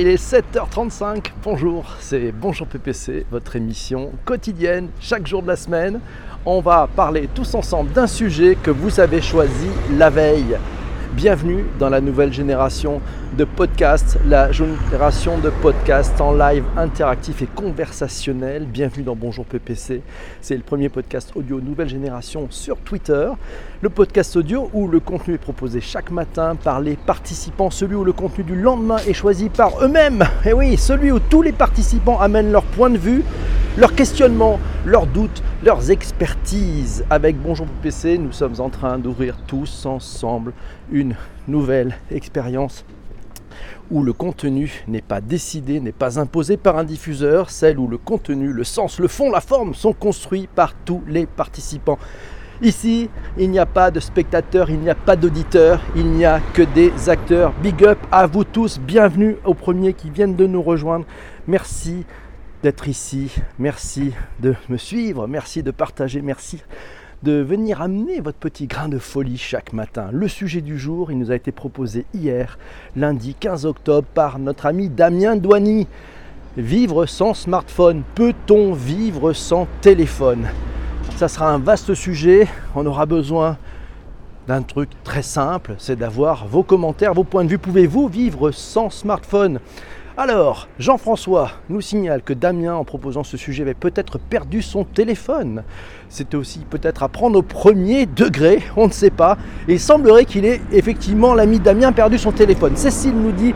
il est 7h35. Bonjour, c'est Bonjour PPC, votre émission quotidienne, chaque jour de la semaine. On va parler tous ensemble d'un sujet que vous avez choisi la veille. Bienvenue dans la nouvelle génération de podcasts, la génération de podcasts en live interactif et conversationnel. Bienvenue dans Bonjour PPC. C'est le premier podcast audio nouvelle génération sur Twitter. Le podcast audio où le contenu est proposé chaque matin par les participants, celui où le contenu du lendemain est choisi par eux-mêmes. Et oui, celui où tous les participants amènent leur point de vue, leurs questionnements, leurs doutes, leurs expertises. Avec Bonjour PPC, nous sommes en train d'ouvrir tous ensemble une nouvelle expérience où le contenu n'est pas décidé, n'est pas imposé par un diffuseur, celle où le contenu, le sens, le fond, la forme sont construits par tous les participants. Ici, il n'y a pas de spectateurs, il n'y a pas d'auditeurs, il n'y a que des acteurs. Big up à vous tous, bienvenue aux premiers qui viennent de nous rejoindre. Merci d'être ici, merci de me suivre, merci de partager, merci de venir amener votre petit grain de folie chaque matin. Le sujet du jour, il nous a été proposé hier, lundi 15 octobre, par notre ami Damien Douani. Vivre sans smartphone, peut-on vivre sans téléphone? Ça sera un vaste sujet, on aura besoin d'un truc très simple, c'est d'avoir vos commentaires, vos points de vue. Pouvez-vous vivre sans smartphone? Alors, Jean-François nous signale que Damien, en proposant ce sujet, avait peut-être perdu son téléphone. C'était aussi peut-être à prendre au premier degré, on ne sait pas. Et il semblerait qu'il ait effectivement, l'ami Damien, perdu son téléphone. Cécile nous dit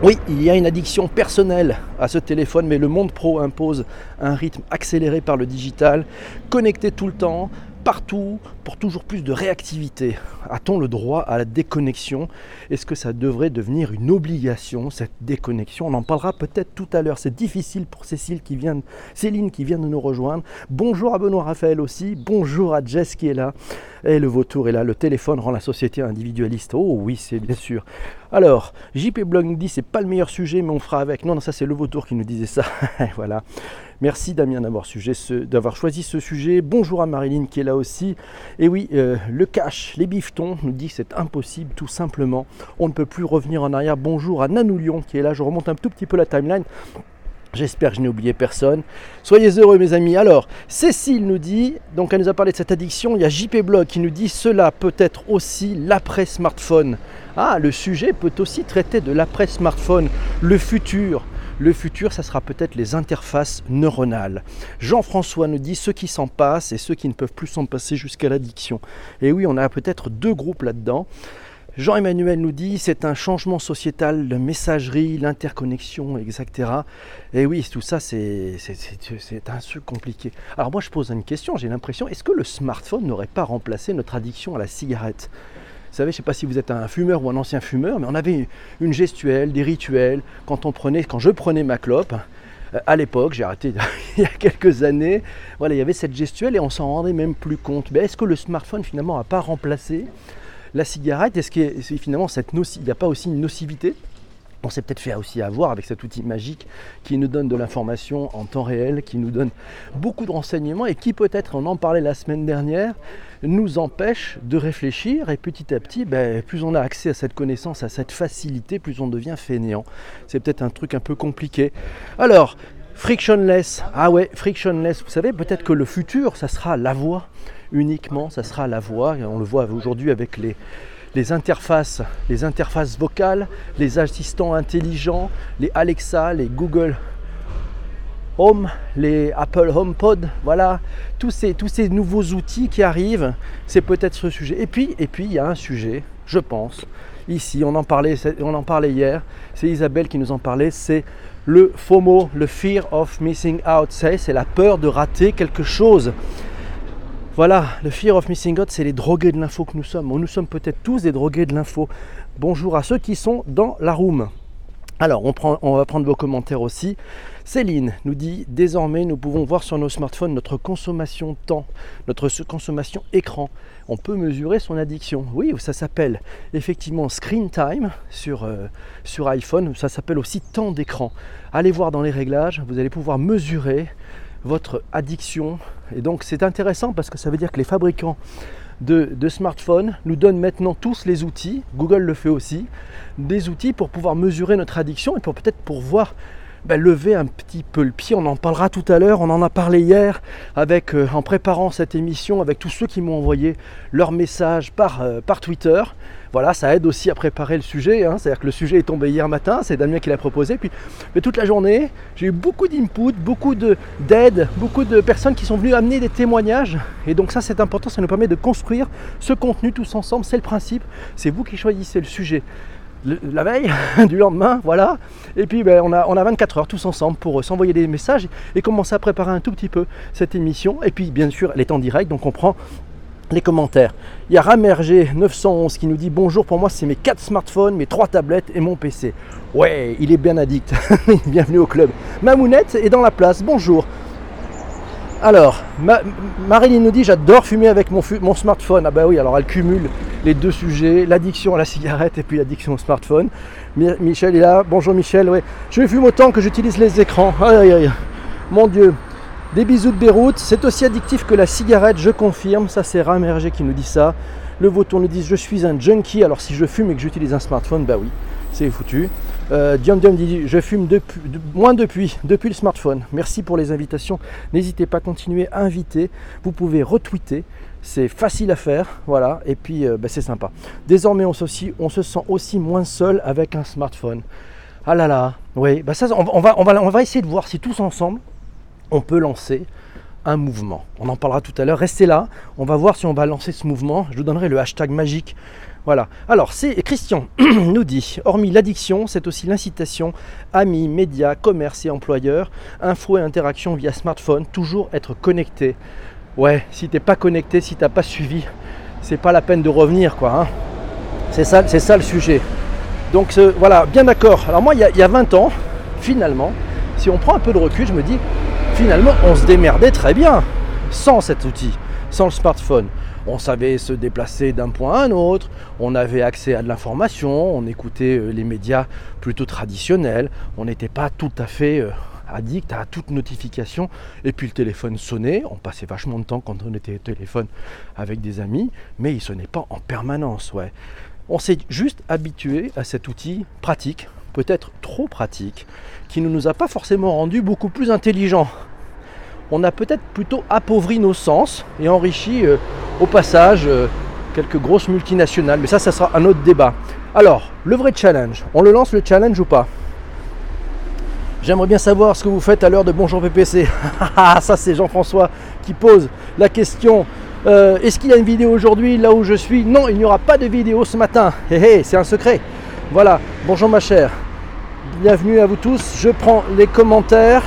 oui, il y a une addiction personnelle à ce téléphone, mais le monde pro impose un rythme accéléré par le digital, connecté tout le temps, partout pour toujours plus de réactivité. A-t-on le droit à la déconnexion? Est-ce que ça devrait devenir une obligation, cette déconnexion? On en parlera peut-être tout à l'heure. C'est difficile pour Cécile qui vient, Céline qui vient de nous rejoindre. Bonjour à Benoît Raphaël aussi. Bonjour à Jess qui est là. Et le vautour est là. Le téléphone rend la société individualiste. Oh oui, c'est bien sûr. Alors, JP Blog dit c'est pas le meilleur sujet, mais on fera avec. Non, non, ça c'est le vautour qui nous disait ça. voilà. Merci Damien d'avoir, choisi ce sujet. Bonjour à Marilyn qui est là aussi. Et oui, euh, le cash, les biftons nous dit c'est impossible tout simplement. On ne peut plus revenir en arrière. Bonjour à Nanoulion qui est là. Je remonte un tout petit peu la timeline. J'espère que je n'ai oublié personne. Soyez heureux mes amis. Alors, Cécile nous dit, donc elle nous a parlé de cette addiction, il y a JP Blog qui nous dit cela peut être aussi l'après smartphone. Ah, le sujet peut aussi traiter de l'après smartphone, le futur. Le futur, ça sera peut-être les interfaces neuronales. Jean-François nous dit ceux qui s'en passent et ceux qui ne peuvent plus s'en passer jusqu'à l'addiction. Et oui, on a peut-être deux groupes là-dedans. Jean-Emmanuel nous dit c'est un changement sociétal, la messagerie, l'interconnexion, etc. Et oui, tout ça, c'est un truc compliqué. Alors moi, je pose une question, j'ai l'impression, est-ce que le smartphone n'aurait pas remplacé notre addiction à la cigarette? Savez, je ne sais pas si vous êtes un fumeur ou un ancien fumeur, mais on avait une gestuelle, des rituels. Quand je prenais ma clope, euh, à l'époque, j'ai arrêté il y a quelques années, voilà, il y avait cette gestuelle et on s'en rendait même plus compte. Mais est-ce que le smartphone finalement n'a pas remplacé la cigarette? Est-ce que finalement cette il n'y a pas aussi une nocivité? On s'est peut-être fait aussi avoir avec cet outil magique qui nous donne de l'information en temps réel, qui nous donne beaucoup de renseignements et qui peut-être, on en parlait la semaine dernière, nous empêche de réfléchir et petit à petit, ben, plus on a accès à cette connaissance, à cette facilité, plus on devient fainéant. C'est peut-être un truc un peu compliqué. Alors, frictionless, ah ouais, frictionless, vous savez, peut-être que le futur, ça sera la voix uniquement, ça sera la voix, on le voit aujourd'hui avec les les interfaces, les interfaces vocales, les assistants intelligents, les Alexa, les Google Home, les Apple HomePod, voilà, tous ces, tous ces nouveaux outils qui arrivent, c'est peut-être ce sujet. Et puis, et puis il y a un sujet, je pense, ici, on en parlait, on en parlait hier, c'est Isabelle qui nous en parlait, c'est le FOMO, le Fear of Missing Out, c'est la peur de rater quelque chose. Voilà, le fear of missing out, c'est les drogués de l'info que nous sommes. Nous sommes peut-être tous des drogués de l'info. Bonjour à ceux qui sont dans la room. Alors, on, va prendre vos commentaires aussi. Céline nous dit désormais, nous pouvons voir sur nos smartphones notre consommation temps, notre consommation écran. On peut mesurer son addiction. Oui, ça s'appelle effectivement screen time euh, sur iPhone. Ça s'appelle aussi temps d'écran. Allez voir dans les réglages, vous allez pouvoir mesurer votre addiction. Et donc c'est intéressant parce que ça veut dire que les fabricants de, smartphones nous donne maintenant tous les outils, Google le fait aussi, des outils pour pouvoir mesurer notre addiction et pour peut-être pour voir ben, lever un petit peu le pied. On en parlera tout à l'heure. On en a parlé hier avec, euh, en préparant cette émission avec tous ceux qui m'ont envoyé leurs messages par, euh, Twitter. Voilà, ça aide aussi à préparer le sujet. Hein. C'est-à-dire que le sujet est tombé hier matin, c'est Damien qui l'a proposé. Puis, mais toute la journée, j'ai eu beaucoup d'input, beaucoup d'aide, beaucoup de personnes qui sont venues amener des témoignages. Et donc ça, c'est important. Ça nous permet de construire ce contenu tous ensemble. C'est le principe. C'est vous qui choisissez le sujet la veille du lendemain, voilà. Et puis ben, on, a, on a 24 heures tous ensemble pour euh, s'envoyer des messages et commencer à préparer un tout petit peu cette émission. Et puis bien sûr, elle est en direct, donc on prend les commentaires. Il y a Ramerger 911 qui nous dit bonjour pour moi c'est mes 4 smartphones, mes 3 tablettes et mon PC. Ouais, il est bien addict. Bienvenue au club. Mamounette est dans la place. Bonjour. Alors, Marilyn nous dit j'adore fumer avec mon, smartphone. Ah bah oui, alors elle cumule les deux sujets, l'addiction à la cigarette et puis l'addiction au smartphone. Michel est là. Bonjour Michel, ouais. Je fume autant que j'utilise les écrans. Aïe, aïe, Mon Dieu. Des bisous de Beyrouth. C'est aussi addictif que la cigarette, je confirme. Ça, c'est Ramerger qui nous dit ça. Le Vauton nous dit je suis un junkie. Alors si je fume et que j'utilise un smartphone, bah oui, c'est foutu. Euh, Dion dit Je fume moins depuis, depuis le smartphone. Merci pour les invitations. N'hésitez pas à continuer à inviter. Vous pouvez retweeter. C'est facile à faire, voilà, et puis euh, bah, c'est sympa. Désormais, on, se sent aussi moins seul avec un smartphone. Ah là là, oui, va, on va essayer de voir si tous ensemble, on peut lancer un mouvement. On en parlera tout à l'heure. Restez là, on va voir si on va lancer ce mouvement. Je vous donnerai le hashtag magique voilà. Alors, c'est Christian nous dit, hormis l'addiction, c'est aussi l'incitation, amis, médias, commerce et employeurs, info et interaction via smartphone, toujours être connecté. Ouais, si t'es pas connecté, si t'as pas suivi, c'est pas la peine de revenir, quoi. Hein. C'est ça, c'est ça le sujet. Donc voilà, bien d'accord. Alors moi, il y, il y a 20 ans, finalement, si on prend un peu de recul, je me dis, finalement, on se démerdait très bien sans cet outil, sans le smartphone on savait se déplacer d'un point à un autre, on avait accès à de l'information, on écoutait euh, les médias plutôt traditionnels, on n'était pas tout à fait euh, addict à toute notification. Et puis le téléphone sonnait, on passait vachement de temps quand on était au téléphone avec des amis, mais il sonnait pas en permanence. Ouais. On s'est juste habitué à cet outil pratique, peut-être trop pratique, qui ne nous a pas forcément rendu beaucoup plus intelligents on a peut-être plutôt appauvri nos sens et enrichi euh, au passage euh, quelques grosses multinationales. Mais ça, ça sera un autre débat. Alors, le vrai challenge, on le lance le challenge ou pas? J'aimerais bien savoir ce que vous faites à l'heure de Bonjour PPC. Ah, ça, c'est Jean-François qui pose la question. Euh, est-ce qu'il y a une vidéo aujourd'hui là où je suis? Non, il n'y aura pas de vidéo ce matin. c'est un secret. Voilà, bonjour ma chère. Bienvenue à vous tous. Je prends les commentaires.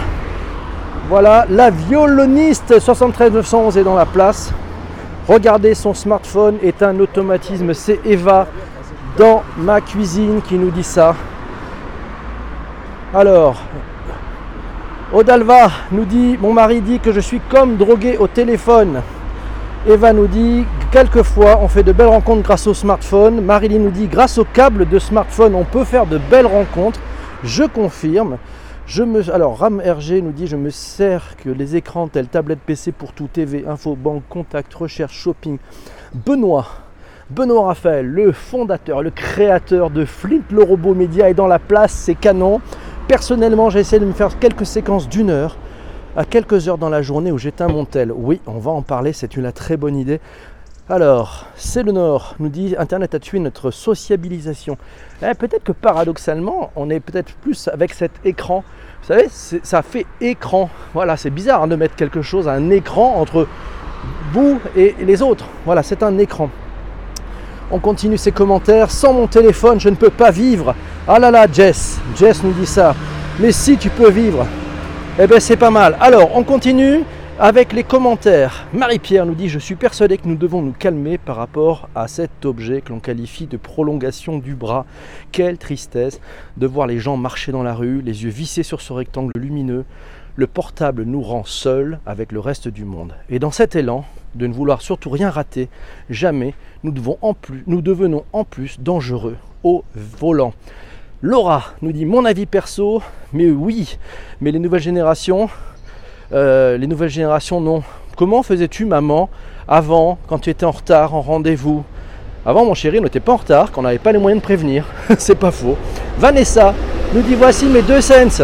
Voilà, la violoniste 73911 est dans la place. Regardez, son smartphone est un automatisme. C'est Eva dans ma cuisine qui nous dit ça. Alors, Odalva nous dit Mon mari dit que je suis comme drogué au téléphone. Eva nous dit Quelquefois, on fait de belles rencontres grâce au smartphone. Marilyn nous dit Grâce au câble de smartphone, on peut faire de belles rencontres. Je confirme. Je me, alors Ram RG nous dit je me sers que les écrans tels tablette PC pour tout TV, info, banque, contact, recherche, shopping. Benoît, Benoît Raphaël, le fondateur, le créateur de Flint le robot média est dans la place, c'est canon. Personnellement j'ai essayé de me faire quelques séquences d'une heure à quelques heures dans la journée où j'éteins mon tel. Oui, on va en parler, c'est une très bonne idée. Alors, c'est le Nord nous dit Internet a tué notre sociabilisation. Eh, peut-être que paradoxalement, on est peut-être plus avec cet écran. Vous savez, ça fait écran. Voilà, c'est bizarre hein, de mettre quelque chose, un écran entre vous et les autres. Voilà, c'est un écran. On continue ces commentaires. Sans mon téléphone, je ne peux pas vivre. Ah là là, Jess. Jess nous dit ça. Mais si tu peux vivre, eh bien c'est pas mal. Alors, on continue avec les commentaires. Marie-Pierre nous dit Je suis persuadé que nous devons nous calmer par rapport à cet objet que l'on qualifie de prolongation du bras. Quelle tristesse de voir les gens marcher dans la rue, les yeux vissés sur ce rectangle lumineux. Le portable nous rend seuls avec le reste du monde. Et dans cet élan de ne vouloir surtout rien rater, jamais nous, nous devenons en plus dangereux au volant. Laura nous dit mon avis perso, mais oui, mais les nouvelles générations, euh, les nouvelles générations n'ont Comment faisais-tu, maman, avant, quand tu étais en retard, en rendez-vous? Avant, mon chéri, on n'était pas en retard, qu'on n'avait pas les moyens de prévenir. C'est pas faux. Vanessa nous dit voici mes deux sens.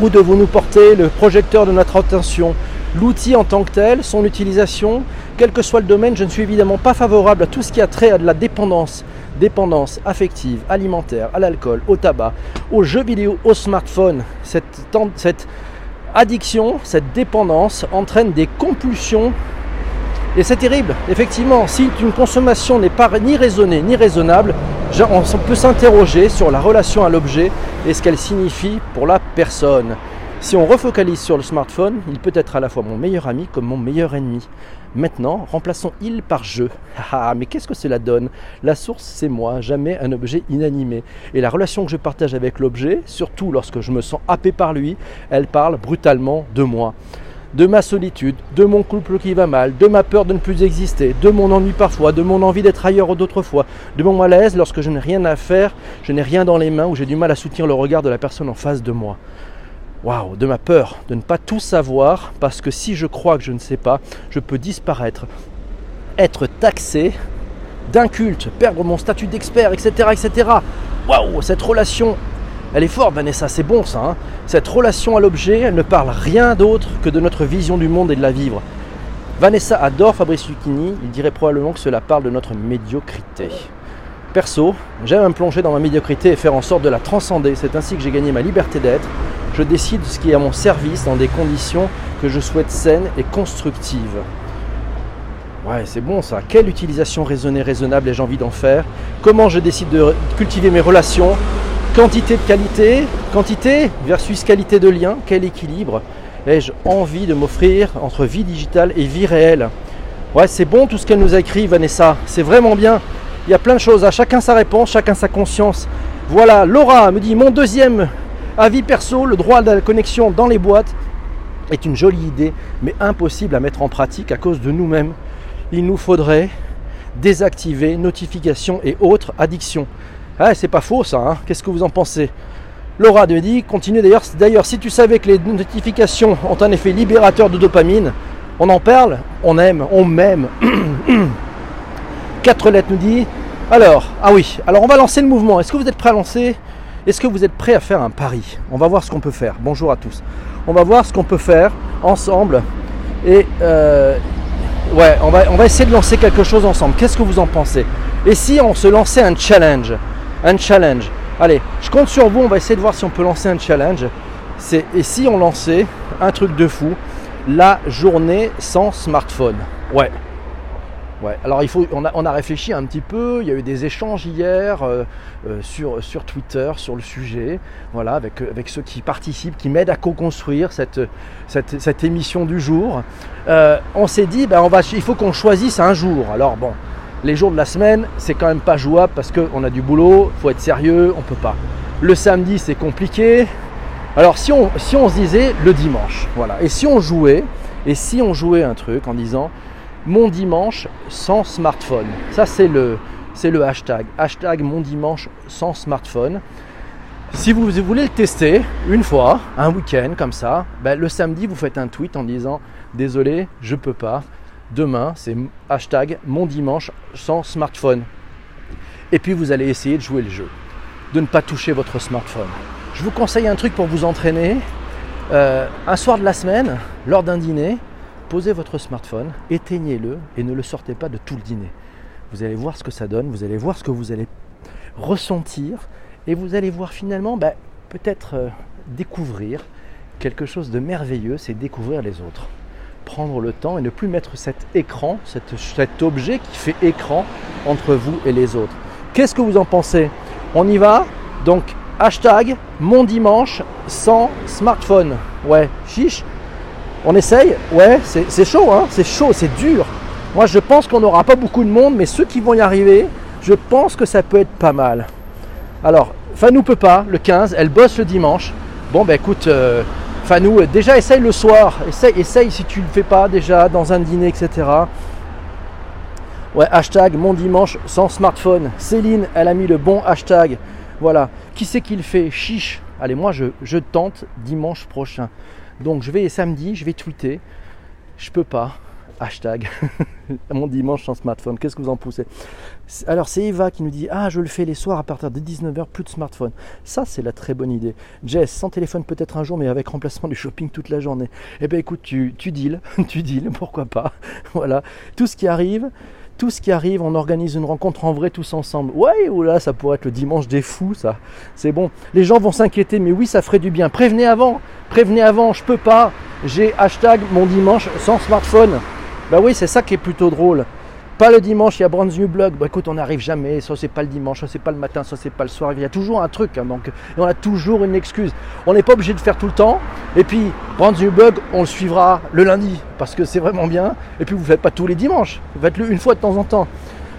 Où devons-nous porter le projecteur de notre attention? L'outil en tant que tel, son utilisation, quel que soit le domaine, je ne suis évidemment pas favorable à tout ce qui a trait à de la dépendance, dépendance affective, alimentaire, à l'alcool, au tabac, aux jeux vidéo, au smartphone. Cette addiction, cette dépendance entraîne des compulsions. Et c'est terrible, effectivement, si une consommation n'est pas ni raisonnée ni raisonnable, on peut s'interroger sur la relation à l'objet et ce qu'elle signifie pour la personne. Si on refocalise sur le smartphone, il peut être à la fois mon meilleur ami comme mon meilleur ennemi. Maintenant, remplaçons il par je. Ah, mais qu'est-ce que cela donne? La source, c'est moi, jamais un objet inanimé. Et la relation que je partage avec l'objet, surtout lorsque je me sens happé par lui, elle parle brutalement de moi. De ma solitude, de mon couple qui va mal, de ma peur de ne plus exister, de mon ennui parfois, de mon envie d'être ailleurs d'autres fois, de mon malaise lorsque je n'ai rien à faire, je n'ai rien dans les mains ou j'ai du mal à soutenir le regard de la personne en face de moi waouh, de ma peur de ne pas tout savoir, parce que si je crois que je ne sais pas, je peux disparaître, être taxé d'inculte, perdre mon statut d'expert, etc., etc. Cette relation, elle est forte, Vanessa, c'est bon ça. Hein. cette relation à l'objet, elle ne parle rien d'autre que de notre vision du monde et de la vivre. Vanessa adore Fabrice Lucchini, il dirait probablement que cela parle de notre médiocrité. Perso, j'aime me plonger dans ma médiocrité et faire en sorte de la transcender. C'est ainsi que j'ai gagné ma liberté d'être. Je décide ce qui est à mon service dans des conditions que je souhaite saines et constructives. Ouais, c'est bon ça. Quelle utilisation raisonnée, raisonnable ai-je envie d'en faire? Comment je décide de cultiver mes relations? Quantité de qualité, quantité versus qualité de lien, quel équilibre ai-je envie de m'offrir entre vie digitale et vie réelle? Ouais, c'est bon tout ce qu'elle nous a écrit, Vanessa. C'est vraiment bien. Il y a plein de choses, à chacun sa réponse, chacun sa conscience. Voilà, Laura me dit mon deuxième avis perso, le droit de la connexion dans les boîtes est une jolie idée, mais impossible à mettre en pratique à cause de nous-mêmes. Il nous faudrait désactiver notifications et autres addictions. Ah, c'est pas faux ça, hein. qu'est-ce que vous en pensez? Laura me dit, continue d'ailleurs, d'ailleurs, si tu savais que les notifications ont un effet libérateur de dopamine, on en parle, on aime, on m'aime. Quatre lettres nous dit. Alors, ah oui, alors on va lancer le mouvement. Est-ce que vous êtes prêt à lancer? Est-ce que vous êtes prêt à faire un pari? On va voir ce qu'on peut faire. Bonjour à tous. On va voir ce qu'on peut faire ensemble. Et euh, ouais, on va, on va essayer de lancer quelque chose ensemble. Qu'est-ce que vous en pensez? Et si on se lançait un challenge? Un challenge. Allez, je compte sur vous. On va essayer de voir si on peut lancer un challenge. C'est et si on lançait un truc de fou, la journée sans smartphone. Ouais, Ouais, alors il faut, on a, réfléchi un petit peu, il y a eu des échanges hier euh, euh, sur, sur Twitter sur le sujet, voilà, avec, avec ceux qui participent, qui m'aident à co-construire cette, cette, cette, émission du jour. Euh, on s'est dit, ben on va, il faut qu'on choisisse un jour. Alors bon, les jours de la semaine, c'est quand même pas jouable parce qu'on a du boulot, faut être sérieux, on peut pas. Le samedi, c'est compliqué. Alors si on, si on se disait le dimanche, voilà, et si on jouait, et si on jouait un truc en disant mon dimanche sans smartphone. Ça, c'est le, c'est le hashtag. Hashtag mon dimanche sans smartphone. Si vous voulez le tester une fois, un week-end comme ça, ben, le samedi, vous faites un tweet en disant Désolé, je peux pas. Demain, c'est hashtag mon dimanche sans smartphone. Et puis, vous allez essayer de jouer le jeu, de ne pas toucher votre smartphone. Je vous conseille un truc pour vous entraîner. Euh, un soir de la semaine, lors d'un dîner, posez votre smartphone, éteignez-le et ne le sortez pas de tout le dîner. Vous allez voir ce que ça donne, vous allez voir ce que vous allez ressentir et vous allez voir finalement ben, peut-être euh, découvrir quelque chose de merveilleux, c'est découvrir les autres. Prendre le temps et ne plus mettre cet écran, cet objet qui fait écran entre vous et les autres. Qu'est-ce que vous en pensez? On y va? Donc hashtag mon dimanche sans smartphone. Ouais, chiche on essaye Ouais, c'est chaud, hein c'est chaud, c'est dur. Moi, je pense qu'on n'aura pas beaucoup de monde, mais ceux qui vont y arriver, je pense que ça peut être pas mal. Alors, Fanou peut pas, le 15, elle bosse le dimanche. Bon, ben écoute, euh, Fanou, déjà essaye le soir. Essaye, essaye si tu ne le fais pas déjà dans un dîner, etc. Ouais, hashtag mon dimanche sans smartphone. Céline, elle a mis le bon hashtag. Voilà. Qui c'est qui le fait? Chiche. Allez, moi je, je tente dimanche prochain. Donc je vais samedi, je vais tweeter Je peux pas. Hashtag mon dimanche sans smartphone. Qu'est-ce que vous en poussez Alors c'est Eva qui nous dit Ah, je le fais les soirs à partir de 19h, plus de smartphone. Ça, c'est la très bonne idée. Jess, sans téléphone peut-être un jour, mais avec remplacement du shopping toute la journée. Eh bien écoute, tu, tu deals, tu deals, pourquoi pas? Voilà. Tout ce qui arrive, tout ce qui arrive, on organise une rencontre en vrai tous ensemble. Ouais, ou là, ça pourrait être le dimanche des fous, ça. C'est bon. Les gens vont s'inquiéter, mais oui, ça ferait du bien. Prévenez avant, prévenez avant, je peux pas. J'ai hashtag mon dimanche sans smartphone. Bah oui, c'est ça qui est plutôt drôle. Pas le dimanche, il y a Brand New Blog. Bah écoute, on n'arrive jamais. Soit c'est pas le dimanche, soit c'est pas le matin, soit c'est pas le soir. Il y a toujours un truc. Hein, donc, on a toujours une excuse. On n'est pas obligé de faire tout le temps. Et puis, Brand New Blog, on le suivra le lundi parce que c'est vraiment bien. Et puis, vous ne faites pas tous les dimanches. Vous faites-le une fois de temps en temps.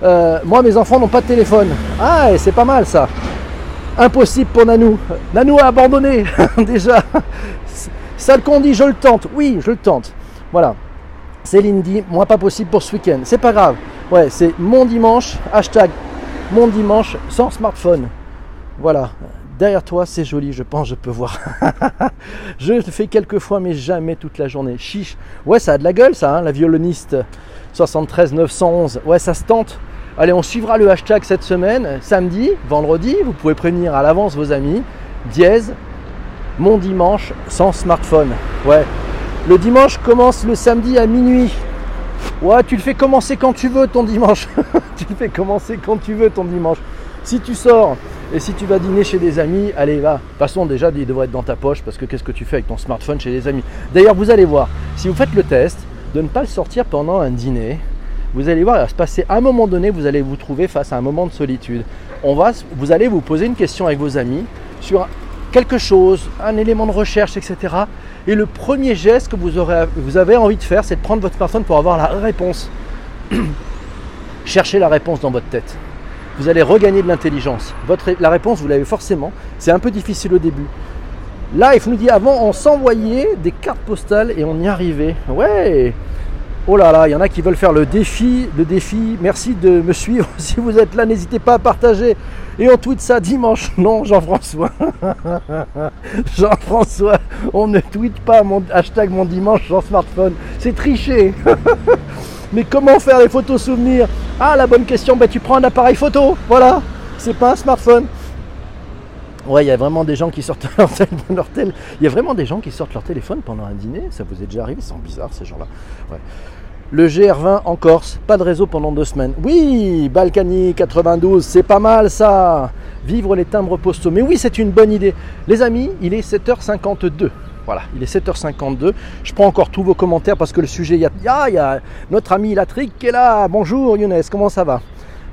Euh, moi, mes enfants n'ont pas de téléphone. Ah, c'est pas mal ça. Impossible pour Nanou. Nanou a abandonné déjà. Ça qu'on dit, je le tente. Oui, je le tente. Voilà. Céline dit, moi pas possible pour ce week-end. C'est pas grave. Ouais, c'est mon dimanche, hashtag mon dimanche sans smartphone. Voilà. Derrière toi, c'est joli, je pense, je peux voir. je le fais quelques fois, mais jamais toute la journée. Chiche. Ouais, ça a de la gueule, ça, hein, la violoniste 73 911. Ouais, ça se tente. Allez, on suivra le hashtag cette semaine. Samedi, vendredi, vous pouvez prévenir à l'avance vos amis. Dièse, mon dimanche sans smartphone. Ouais, le dimanche commence le samedi à minuit. Ouais, tu le fais commencer quand tu veux ton dimanche. tu le fais commencer quand tu veux ton dimanche. Si tu sors et si tu vas dîner chez des amis, allez va. Façon, déjà, il devrait être dans ta poche parce que qu'est-ce que tu fais avec ton smartphone chez des amis? D'ailleurs, vous allez voir, si vous faites le test de ne pas le sortir pendant un dîner, vous allez voir, à un moment donné, vous allez vous trouver face à un moment de solitude. On va, vous allez vous poser une question avec vos amis sur quelque chose, un élément de recherche, etc. Et le premier geste que vous, aurez, vous avez envie de faire, c'est de prendre votre smartphone pour avoir la réponse. Cherchez la réponse dans votre tête. Vous allez regagner de l'intelligence. La réponse, vous l'avez forcément. C'est un peu difficile au début. Là, nous dire, avant, on s'envoyait des cartes postales et on y arrivait. Ouais, Oh là là, il y en a qui veulent faire le défi, le défi. Merci de me suivre. Si vous êtes là, n'hésitez pas à partager. Et on tweet ça dimanche. Non, Jean-François. Jean-François, on ne tweet pas mon hashtag mon dimanche sur smartphone. C'est tricher. Mais comment faire les photos souvenirs? Ah, la bonne question. Ben, tu prends un appareil photo. Voilà. C'est pas un smartphone. Ouais, il y a vraiment des gens qui sortent leur, leur Il y a vraiment des gens qui sortent leur téléphone pendant un dîner. Ça vous est déjà arrivé? Ils sont bizarres ces gens-là. Ouais. Le GR20 en Corse, pas de réseau pendant deux semaines. Oui, Balkany 92, c'est pas mal ça. Vivre les timbres postaux. Mais oui, c'est une bonne idée. Les amis, il est 7h52. Voilà, il est 7h52. Je prends encore tous vos commentaires parce que le sujet, il y a, notre ami Latric qui est là. Bonjour Younes, comment ça va?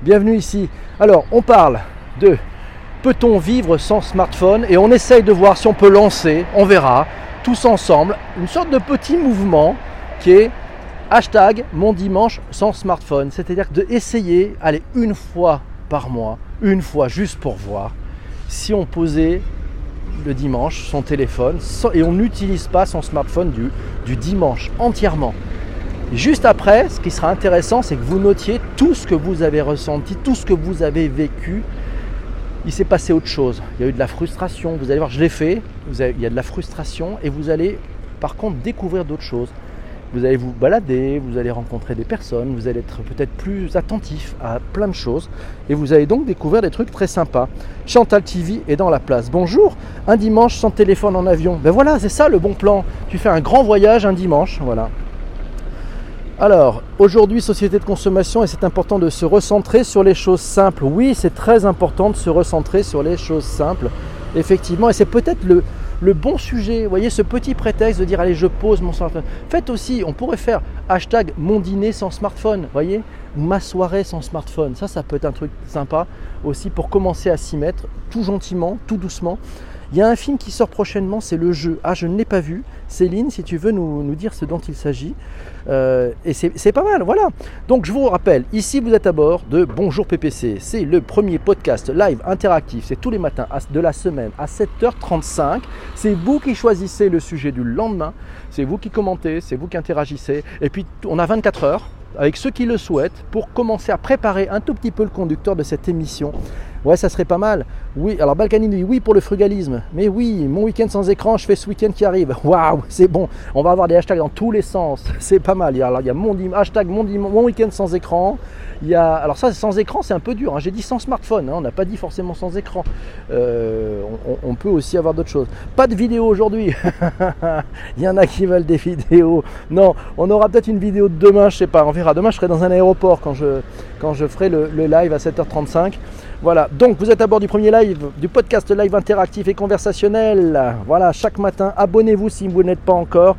Bienvenue ici. Alors, on parle de peut-on vivre sans smartphone Et on essaye de voir si on peut lancer, on verra, tous ensemble, une sorte de petit mouvement qui est Hashtag mon dimanche sans smartphone. C'est-à-dire de essayer, aller une fois par mois, une fois juste pour voir, si on posait le dimanche son téléphone et on n'utilise pas son smartphone du dimanche entièrement. juste après, ce qui sera intéressant, c'est que vous notiez tout ce que vous avez ressenti, tout ce que vous avez vécu. Il s'est passé autre chose. Il y a eu de la frustration. Vous allez voir, je l'ai fait. il y a de la frustration et vous allez par contre découvrir d'autres choses vous allez vous balader, vous allez rencontrer des personnes, vous allez être peut-être plus attentif à plein de choses et vous allez donc découvrir des trucs très sympas. Chantal TV est dans la place. Bonjour, un dimanche sans téléphone en avion. Ben voilà, c'est ça le bon plan. Tu fais un grand voyage un dimanche, voilà. Alors, aujourd'hui, société de consommation, et c'est important de se recentrer sur les choses simples. Oui, c'est très important de se recentrer sur les choses simples, effectivement, et c'est peut-être le, le bon sujet. Vous voyez, ce petit prétexte de dire allez, je pose mon smartphone. Faites aussi, on pourrait faire hashtag mon dîner sans smartphone, vous voyez, ma soirée sans smartphone. Ça, ça peut être un truc sympa aussi pour commencer à s'y mettre tout gentiment, tout doucement. Il y a un film qui sort prochainement, c'est Le Jeu. Ah, je ne l'ai pas vu. Céline, si tu veux nous, dire ce dont il s'agit. Euh, et c'est pas mal, voilà. Donc je vous rappelle, ici vous êtes à bord de Bonjour PPC. C'est le premier podcast live interactif. C'est tous les matins de la semaine à 7h35. C'est vous qui choisissez le sujet du lendemain. C'est vous qui commentez, c'est vous qui interagissez. Et puis on a 24 heures avec ceux qui le souhaitent pour commencer à préparer un tout petit peu le conducteur de cette émission Ouais, ça serait pas mal. Oui, alors Balkany oui pour le frugalisme. Mais oui, mon week-end sans écran, je fais ce week-end qui arrive. Waouh, c'est bon. On va avoir des hashtags dans tous les sens. C'est pas mal. Alors, il y a mon hashtag mon, week-end sans écran. Il y a, alors ça, sans écran, c'est un peu dur. Hein. J'ai dit sans smartphone. Hein. On n'a pas dit forcément sans écran. Euh, on, peut aussi avoir d'autres choses. Pas de vidéo aujourd'hui. il y en a qui veulent des vidéos. Non, on aura peut-être une vidéo de demain. Je sais pas. On verra. Demain, je serai dans un aéroport quand je, quand je ferai le live à 7h35. Voilà, donc vous êtes à bord du premier live, du podcast live interactif et conversationnel. Voilà, chaque matin, abonnez-vous si vous n'êtes pas encore,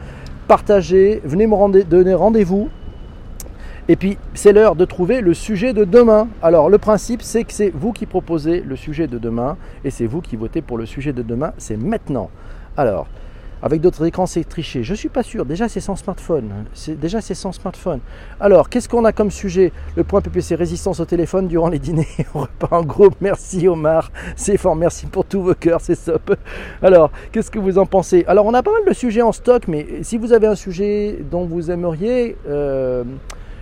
partagez, venez me donner rendez-vous. Et puis, c'est l'heure de trouver le sujet de demain. Alors, le principe, c'est que c'est vous qui proposez le sujet de demain et c'est vous qui votez pour le sujet de demain. C'est maintenant. Alors, avec d'autres écrans, c'est triché. Je ne suis pas sûr. Déjà, c'est sans smartphone. déjà, c'est sans smartphone. Alors, qu'est-ce qu'on a comme sujet? Le point PPC résistance au téléphone durant les dîners repas en groupe. Merci Omar. C'est fort. Merci pour tous vos cœurs. C'est top. Alors, qu'est-ce que vous en pensez? Alors, on a pas mal de sujets en stock, mais si vous avez un sujet dont vous aimeriez euh,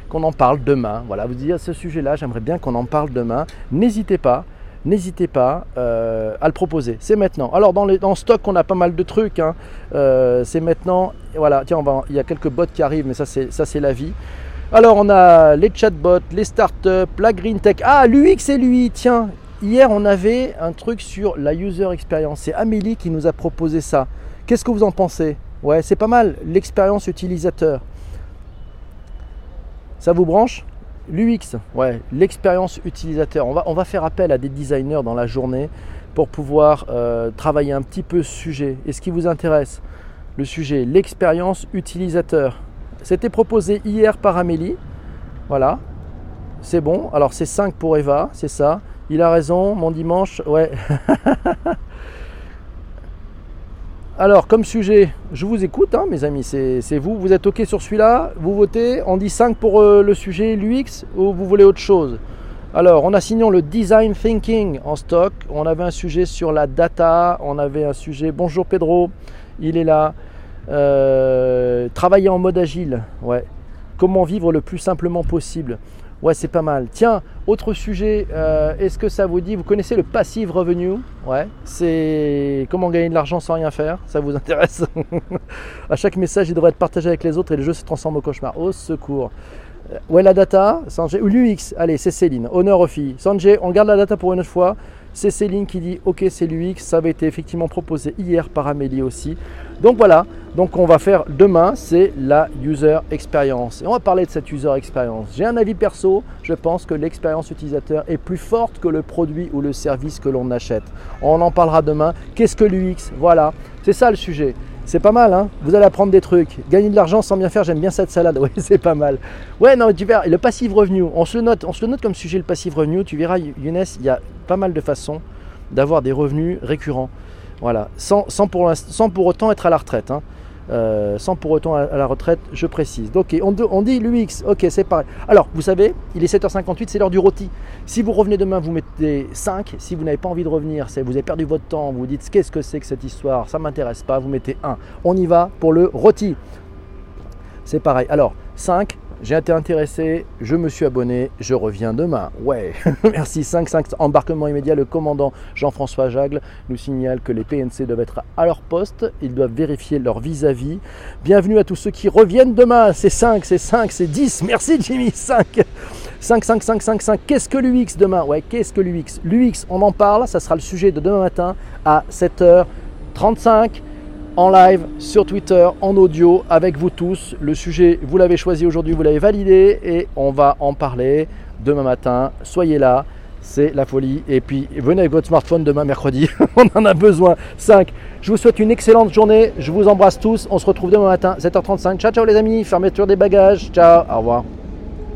qu'on en parle demain, voilà, vous dites ce sujet-là, j'aimerais bien qu'on en parle demain. N'hésitez pas n'hésitez pas euh, à le proposer. C'est maintenant. Alors dans, les, dans stock, on a pas mal de trucs. Hein. Euh, c'est maintenant. Voilà, tiens, il y a quelques bots qui arrivent, mais ça c'est, c'est la vie. Alors on a les chatbots, les startups, la green tech. Ah, l'UX et l'UI, tiens. Hier, on avait un truc sur la user experience. C'est Amélie qui nous a proposé ça. Qu'est-ce que vous en pensez? Ouais, c'est pas mal. L'expérience utilisateur. Ça vous branche? L'UX, ouais, l'expérience utilisateur. On va, faire appel à des designers dans la journée pour pouvoir euh, travailler un petit peu ce sujet. Et ce qui vous intéresse, le sujet, l'expérience utilisateur. C'était proposé hier par Amélie. Voilà, c'est bon. Alors c'est 5 pour Eva, c'est ça. Il a raison, mon dimanche, ouais. Alors, comme sujet, je vous écoute, hein, mes amis, c'est vous. Vous êtes OK sur celui-là? Vous votez? On dit 5 pour euh, le sujet l'UX ou vous voulez autre chose? Alors, on a sinon le design thinking en stock. On avait un sujet sur la data. On avait un sujet. Bonjour Pedro, il est là. Euh, travailler en mode agile. Ouais. Comment vivre le plus simplement possible? Ouais, c'est pas mal. Tiens, autre sujet, euh, est-ce que ça vous dit Vous connaissez le passive revenue? Ouais, c'est comment gagner de l'argent sans rien faire. Ça vous intéresse? À chaque message, il devrait être partagé avec les autres et le jeu se transforme au cauchemar. Au secours. Euh, ouais, la data, Sanjay, ou l'UX, allez, c'est Céline, honneur aux filles. Sanjay, on garde la data pour une autre fois. C'est Céline qui dit OK, c'est l'UX. Ça avait été effectivement proposé hier par Amélie aussi. Donc voilà, donc on va faire demain, c'est la user experience. Et on va parler de cette user experience. J'ai un avis perso, je pense que l'expérience utilisateur est plus forte que le produit ou le service que l'on achète. On en parlera demain. Qu'est-ce que l'UX Voilà, c'est ça le sujet. C'est pas mal, hein Vous allez apprendre des trucs. Gagner de l'argent sans bien faire, j'aime bien cette salade. Oui, c'est pas mal. Ouais, non, tu verras, le passive revenu, on se, note, on se le note comme sujet le passive revenu. Tu verras, Younes, il y a pas mal de façons d'avoir des revenus récurrents. Voilà, sans, sans, pour, sans pour autant être à la retraite. Hein. Euh, sans pour autant à la retraite, je précise. On, on dit l'UX, ok, c'est pareil. Alors, vous savez, il est 7h58, c'est l'heure du rôti. Si vous revenez demain, vous mettez 5. Si vous n'avez pas envie de revenir, vous avez perdu votre temps, vous dites qu'est-ce que c'est que cette histoire, ça ne m'intéresse pas, vous mettez 1. On y va pour le rôti. C'est pareil. Alors, 5, j'ai été intéressé, je me suis abonné, je reviens demain. Ouais, merci. 5-5 embarquement immédiat. Le commandant Jean-François Jagle nous signale que les PNC doivent être à leur poste. Ils doivent vérifier leur vis-à-vis. Bienvenue à tous ceux qui reviennent demain. C'est 5, c'est 5, c'est 10. Merci Jimmy. 5. 5, 5, 5, 5, 5. Qu'est-ce que l'UX demain? Ouais, qu'est-ce que l'UX L'UX, on en parle. Ça sera le sujet de demain matin à 7h35 en live sur Twitter, en audio, avec vous tous. Le sujet, vous l'avez choisi aujourd'hui, vous l'avez validé et on va en parler demain matin. Soyez là, c'est la folie. Et puis venez avec votre smartphone demain mercredi, on en a besoin. 5. Je vous souhaite une excellente journée, je vous embrasse tous. On se retrouve demain matin, 7h35. Ciao, ciao les amis, fermeture des bagages. Ciao, au revoir.